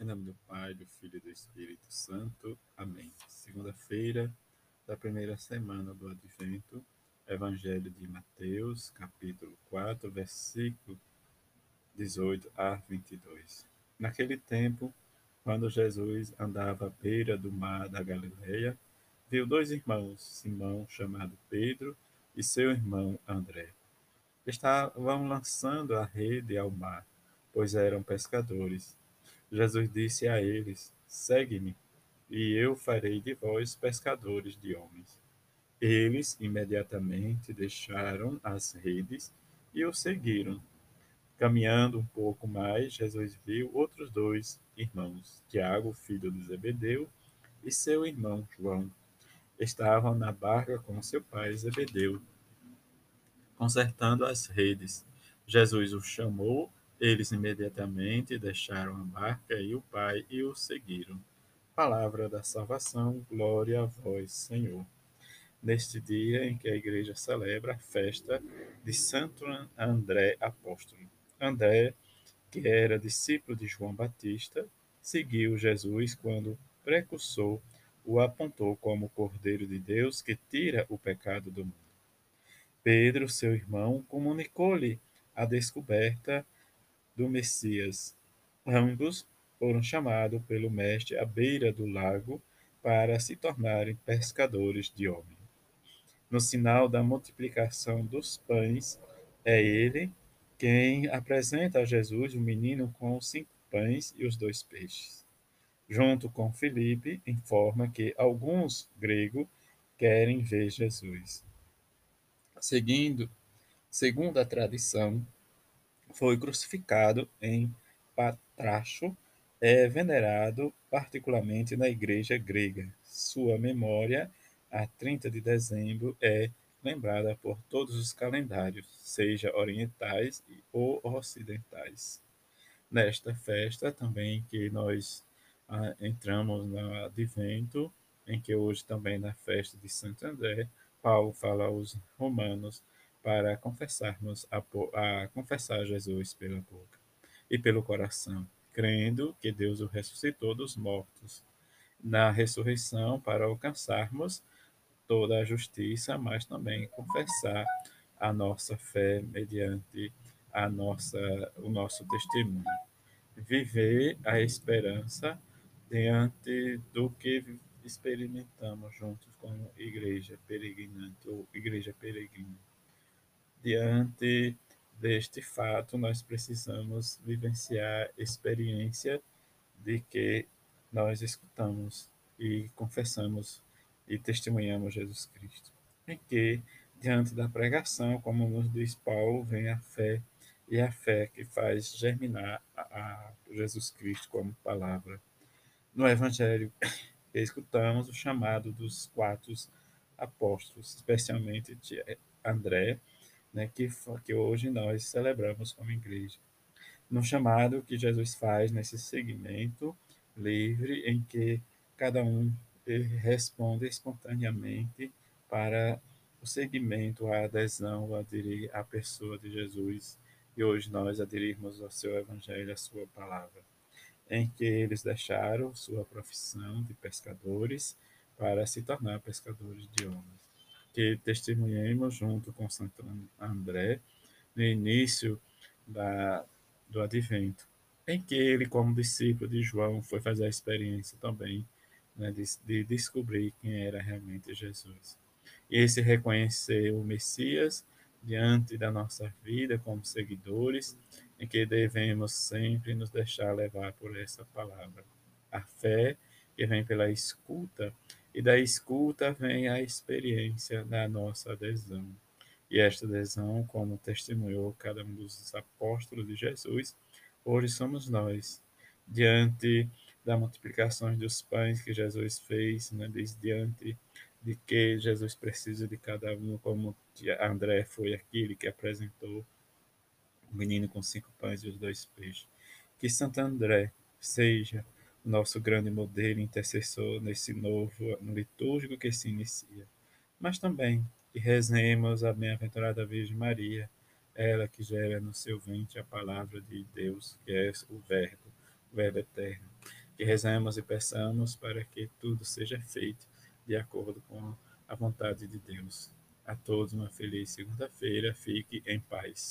Em nome do Pai, do Filho e do Espírito Santo. Amém. Segunda-feira da primeira semana do Advento, Evangelho de Mateus, capítulo 4, versículo 18 a 22. Naquele tempo, quando Jesus andava à beira do mar da Galileia, viu dois irmãos, Simão, chamado Pedro, e seu irmão André. Estavam lançando a rede ao mar, pois eram pescadores. Jesus disse a eles: Segue-me, e eu farei de vós pescadores de homens. Eles imediatamente deixaram as redes e o seguiram. Caminhando um pouco mais, Jesus viu outros dois irmãos, Tiago, filho de Zebedeu, e seu irmão João. Estavam na barca com seu pai Zebedeu, consertando as redes. Jesus os chamou eles imediatamente deixaram a barca e o pai e o seguiram. Palavra da salvação, glória a vós, Senhor. Neste dia em que a igreja celebra a festa de Santo André Apóstolo. André, que era discípulo de João Batista, seguiu Jesus quando precursor o apontou como o Cordeiro de Deus que tira o pecado do mundo. Pedro, seu irmão, comunicou-lhe a descoberta do Messias. Ambos foram chamados pelo Mestre à beira do lago para se tornarem pescadores de homens. No sinal da multiplicação dos pães, é ele quem apresenta a Jesus o menino com os cinco pães e os dois peixes. Junto com Felipe, informa que alguns gregos querem ver Jesus. Seguindo, segundo a tradição, foi crucificado em Patracho, é venerado particularmente na igreja grega. Sua memória, a 30 de dezembro, é lembrada por todos os calendários, seja orientais ou ocidentais. Nesta festa também que nós ah, entramos no advento, em que hoje também na festa de Santo André, Paulo fala aos romanos para confessarmos a, a confessar Jesus pela boca e pelo coração, crendo que Deus o ressuscitou dos mortos, na ressurreição para alcançarmos toda a justiça, mas também confessar a nossa fé mediante a nossa o nosso testemunho. Viver a esperança diante do que experimentamos juntos como igreja peregrinante ou igreja peregrina diante deste fato, nós precisamos vivenciar a experiência de que nós escutamos e confessamos e testemunhamos Jesus Cristo. Em que, diante da pregação, como nos diz Paulo, vem a fé, e a fé que faz germinar a Jesus Cristo como palavra. No Evangelho, escutamos o chamado dos quatro apóstolos, especialmente de André, né, que, que hoje nós celebramos como igreja. No chamado que Jesus faz nesse segmento livre, em que cada um responde espontaneamente para o segmento, a adesão, a aderir à pessoa de Jesus, e hoje nós aderirmos ao seu evangelho, à sua palavra, em que eles deixaram sua profissão de pescadores para se tornar pescadores de homens que testemunhemos junto com Santo André no início da, do advento, em que ele, como discípulo de João, foi fazer a experiência também né, de, de descobrir quem era realmente Jesus. E esse reconhecer o Messias diante da nossa vida como seguidores, em que devemos sempre nos deixar levar por essa palavra. A fé que vem pela escuta e da escuta vem a experiência da nossa adesão. E esta adesão, como testemunhou cada um dos apóstolos de Jesus, hoje somos nós, diante da multiplicação dos pães que Jesus fez, né, diante de que Jesus precisa de cada um, como André foi aquele que apresentou o menino com cinco pães e os dois peixes. Que Santo André seja nosso grande modelo intercessor nesse novo ano litúrgico que se inicia. Mas também que rezemos a bem-aventurada Virgem Maria, ela que gera no seu ventre a palavra de Deus, que é o Verbo, o Verbo eterno. que rezemos e peçamos para que tudo seja feito de acordo com a vontade de Deus. A todos uma feliz segunda-feira. Fique em paz.